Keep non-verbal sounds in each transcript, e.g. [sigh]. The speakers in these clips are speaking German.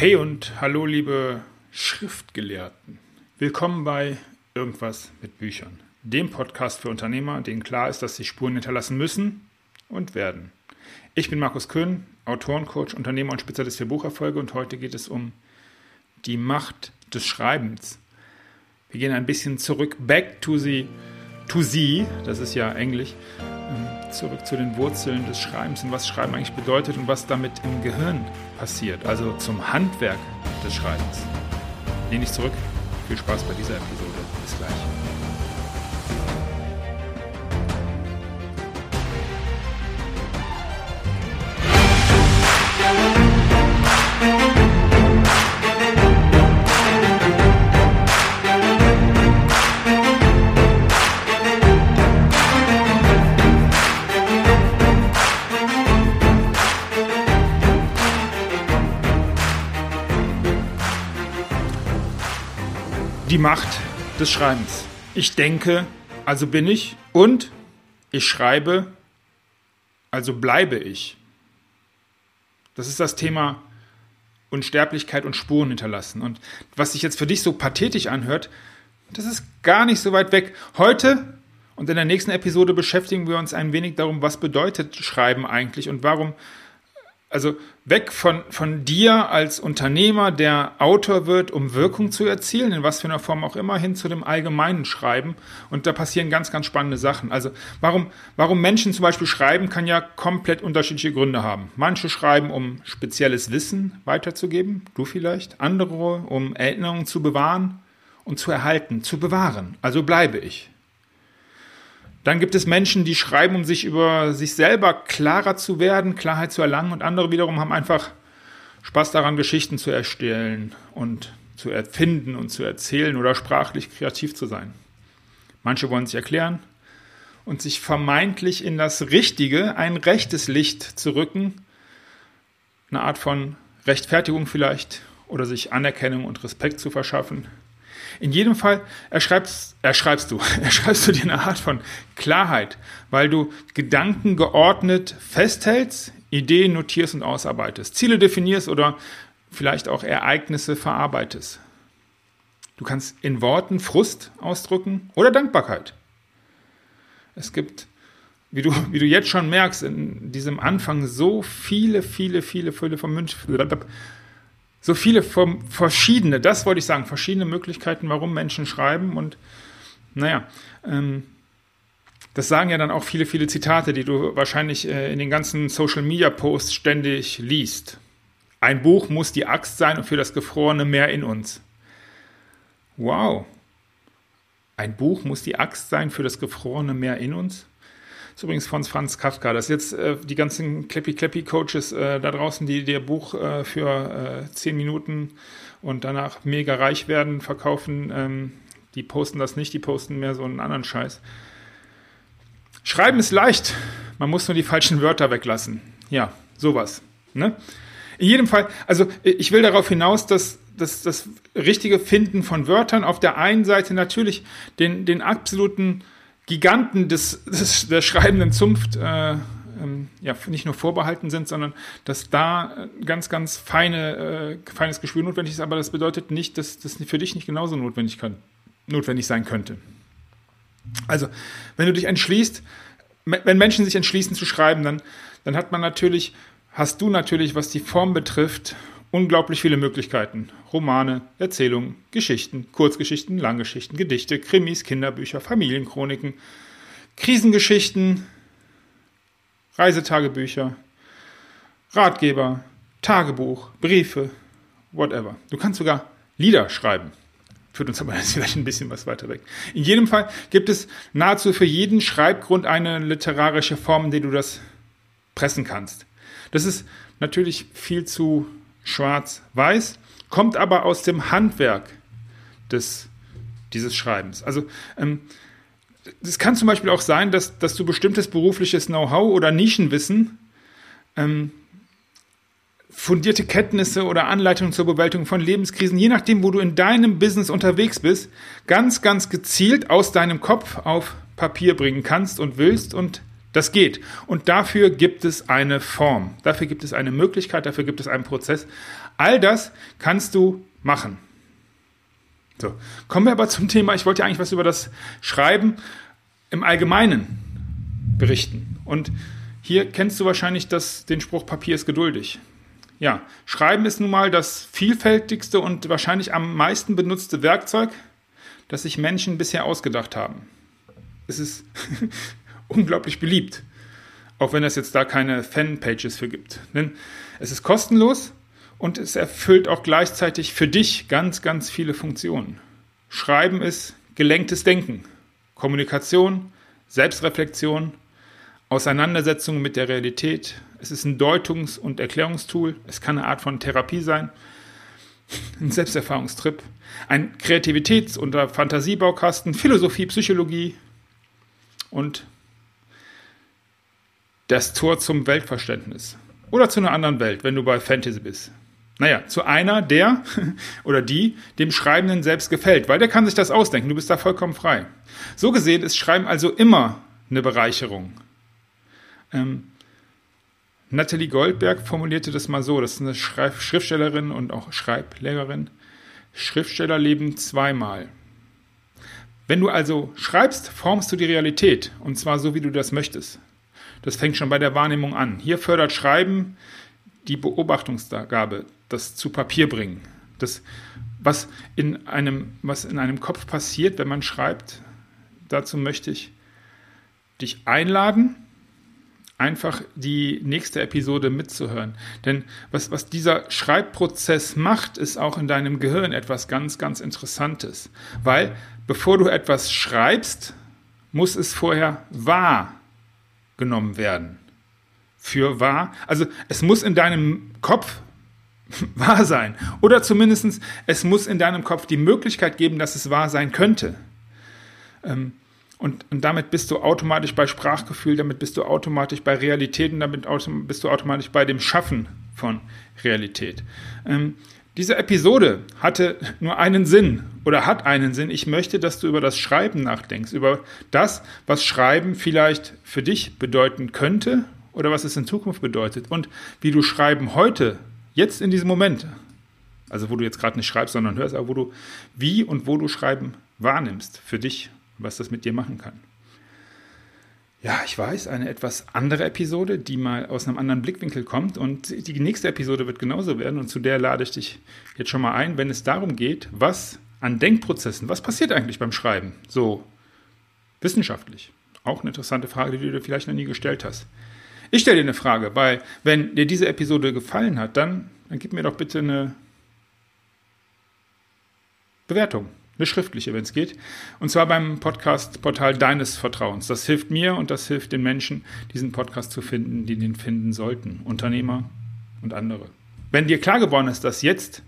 Hey und hallo liebe Schriftgelehrten. Willkommen bei Irgendwas mit Büchern, dem Podcast für Unternehmer, denen klar ist, dass sie Spuren hinterlassen müssen und werden. Ich bin Markus Köhn, Autorencoach, Unternehmer und Spezialist für Bucherfolge und heute geht es um die Macht des Schreibens. Wir gehen ein bisschen zurück, back to the, to the, das ist ja Englisch, zurück zu den Wurzeln des Schreibens und was Schreiben eigentlich bedeutet und was damit im Gehirn passiert, also zum Handwerk des Schreibens. Lehne ich zurück. Viel Spaß bei dieser Episode. Bis gleich. Die Macht des Schreibens. Ich denke, also bin ich und ich schreibe, also bleibe ich. Das ist das Thema Unsterblichkeit und Spuren hinterlassen. Und was sich jetzt für dich so pathetisch anhört, das ist gar nicht so weit weg. Heute und in der nächsten Episode beschäftigen wir uns ein wenig darum, was bedeutet Schreiben eigentlich und warum also weg von, von dir als Unternehmer, der Autor wird, um Wirkung zu erzielen, in was für einer Form auch immer, hin zu dem allgemeinen Schreiben. Und da passieren ganz, ganz spannende Sachen. Also warum, warum Menschen zum Beispiel schreiben, kann ja komplett unterschiedliche Gründe haben. Manche schreiben, um spezielles Wissen weiterzugeben, du vielleicht. Andere, um Erinnerungen zu bewahren und zu erhalten, zu bewahren. Also bleibe ich. Dann gibt es Menschen, die schreiben, um sich über sich selber klarer zu werden, Klarheit zu erlangen. Und andere wiederum haben einfach Spaß daran, Geschichten zu erstellen und zu erfinden und zu erzählen oder sprachlich kreativ zu sein. Manche wollen sich erklären und sich vermeintlich in das Richtige, ein rechtes Licht zu rücken. Eine Art von Rechtfertigung vielleicht oder sich Anerkennung und Respekt zu verschaffen. In jedem Fall erschreibst, erschreibst du, [laughs] erschreibst du dir eine Art von Klarheit, weil du Gedanken geordnet festhältst, Ideen notierst und ausarbeitest, Ziele definierst oder vielleicht auch Ereignisse verarbeitest. Du kannst in Worten Frust ausdrücken oder Dankbarkeit. Es gibt, wie du, wie du jetzt schon merkst, in diesem Anfang so viele, viele, viele, viele von so viele verschiedene, das wollte ich sagen, verschiedene Möglichkeiten, warum Menschen schreiben. Und naja, ähm, das sagen ja dann auch viele, viele Zitate, die du wahrscheinlich äh, in den ganzen Social-Media-Posts ständig liest. Ein Buch muss die Axt sein und für das gefrorene Meer in uns. Wow. Ein Buch muss die Axt sein für das gefrorene Meer in uns? Ist übrigens von Franz Kafka. Das ist jetzt äh, die ganzen Clappy-Clappy-Coaches äh, da draußen, die ihr Buch äh, für äh, 10 Minuten und danach mega reich werden, verkaufen. Ähm, die posten das nicht, die posten mehr so einen anderen Scheiß. Schreiben ist leicht. Man muss nur die falschen Wörter weglassen. Ja, sowas. Ne? In jedem Fall, also ich will darauf hinaus, dass das, das richtige Finden von Wörtern auf der einen Seite natürlich den, den absoluten Giganten des, des, der schreibenden Zunft äh, ähm, ja, nicht nur vorbehalten sind, sondern dass da ganz, ganz feine, äh, feines Gespür notwendig ist. Aber das bedeutet nicht, dass das für dich nicht genauso notwendig, kann, notwendig sein könnte. Also, wenn du dich entschließt, wenn Menschen sich entschließen zu schreiben, dann, dann hat man natürlich, hast du natürlich, was die Form betrifft, unglaublich viele Möglichkeiten. Romane, Erzählungen, Geschichten, Kurzgeschichten, Langgeschichten, Gedichte, Krimis, Kinderbücher, Familienchroniken, Krisengeschichten, Reisetagebücher, Ratgeber, Tagebuch, Briefe, whatever. Du kannst sogar Lieder schreiben. Führt uns aber [laughs] jetzt vielleicht ein bisschen was weiter weg. In jedem Fall gibt es nahezu für jeden Schreibgrund eine literarische Form, in der du das pressen kannst. Das ist natürlich viel zu schwarz-weiß, kommt aber aus dem Handwerk des, dieses Schreibens. Also ähm, es kann zum Beispiel auch sein, dass, dass du bestimmtes berufliches Know-how oder Nischenwissen, ähm, fundierte Kenntnisse oder Anleitungen zur Bewältigung von Lebenskrisen, je nachdem, wo du in deinem Business unterwegs bist, ganz, ganz gezielt aus deinem Kopf auf Papier bringen kannst und willst und Das geht. Und dafür gibt es eine Form. Dafür gibt es eine Möglichkeit, dafür gibt es einen Prozess. All das kannst du machen. So, kommen wir aber zum Thema. Ich wollte ja eigentlich was über das Schreiben im Allgemeinen berichten. Und hier kennst du wahrscheinlich das, den Spruch, Papier ist geduldig. Ja, Schreiben ist nun mal das vielfältigste und wahrscheinlich am meisten benutzte Werkzeug, das sich Menschen bisher ausgedacht haben. Es ist [laughs] unglaublich beliebt, auch wenn es jetzt da keine Fanpages für gibt. Denn es ist kostenlos und es erfüllt auch gleichzeitig für dich ganz, ganz viele Funktionen. Schreiben ist gelenktes Denken, Kommunikation, Selbstreflexion, Auseinandersetzung mit der Realität. Es ist ein Deutungs- und Erklärungstool. Es kann eine Art von Therapie sein, [laughs] ein Selbsterfahrungstrip, ein Kreativitäts- und Fantasiebaukasten, Philosophie, Psychologie und das Tor zum Weltverständnis oder zu einer anderen Welt, wenn du bei Fantasy bist. Naja, zu einer, der [laughs] oder die dem Schreibenden selbst gefällt, weil der kann sich das ausdenken, du bist da vollkommen frei. So gesehen ist Schreiben also immer eine Bereicherung. Ähm, Natalie Goldberg formulierte das mal so, das ist eine Schreib Schriftstellerin und auch Schreiblehrerin. Schriftsteller leben zweimal. Wenn du also schreibst, formst du die Realität und zwar so, wie du das möchtest. Das fängt schon bei der Wahrnehmung an. Hier fördert Schreiben die Beobachtungsgabe, das zu Papier bringen. Das, was in einem, was in einem Kopf passiert, wenn man schreibt, dazu möchte ich dich einladen, einfach die nächste Episode mitzuhören. Denn was, was dieser Schreibprozess macht, ist auch in deinem Gehirn etwas ganz, ganz Interessantes. Weil bevor du etwas schreibst, muss es vorher wahr genommen werden. Für wahr. Also es muss in deinem Kopf [laughs] wahr sein. Oder zumindest es muss in deinem Kopf die Möglichkeit geben, dass es wahr sein könnte. Ähm, und, und damit bist du automatisch bei Sprachgefühl, damit bist du automatisch bei Realitäten, damit bist du automatisch bei dem Schaffen von Realität. Ähm, diese Episode hatte nur einen Sinn oder hat einen Sinn. Ich möchte, dass du über das Schreiben nachdenkst, über das, was Schreiben vielleicht für dich bedeuten könnte oder was es in Zukunft bedeutet und wie du Schreiben heute, jetzt in diesem Moment, also wo du jetzt gerade nicht schreibst, sondern hörst, aber wo du, wie und wo du Schreiben wahrnimmst für dich, was das mit dir machen kann. Ja, ich weiß, eine etwas andere Episode, die mal aus einem anderen Blickwinkel kommt. Und die nächste Episode wird genauso werden. Und zu der lade ich dich jetzt schon mal ein, wenn es darum geht, was an Denkprozessen, was passiert eigentlich beim Schreiben? So wissenschaftlich. Auch eine interessante Frage, die du dir vielleicht noch nie gestellt hast. Ich stelle dir eine Frage, weil wenn dir diese Episode gefallen hat, dann, dann gib mir doch bitte eine Bewertung eine schriftliche, wenn es geht. Und zwar beim Podcast-Portal deines Vertrauens. Das hilft mir und das hilft den Menschen, diesen Podcast zu finden, die den finden sollten. Unternehmer und andere. Wenn dir klar geworden ist, dass jetzt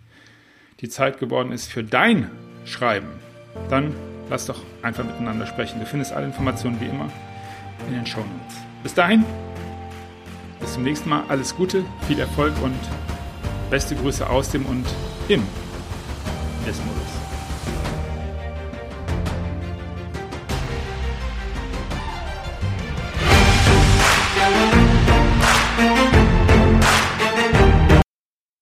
die Zeit geworden ist für dein Schreiben, dann lass doch einfach miteinander sprechen. Du findest alle Informationen wie immer in den Show Notes. Bis dahin, bis zum nächsten Mal. Alles Gute, viel Erfolg und beste Grüße aus dem und im Desmodus.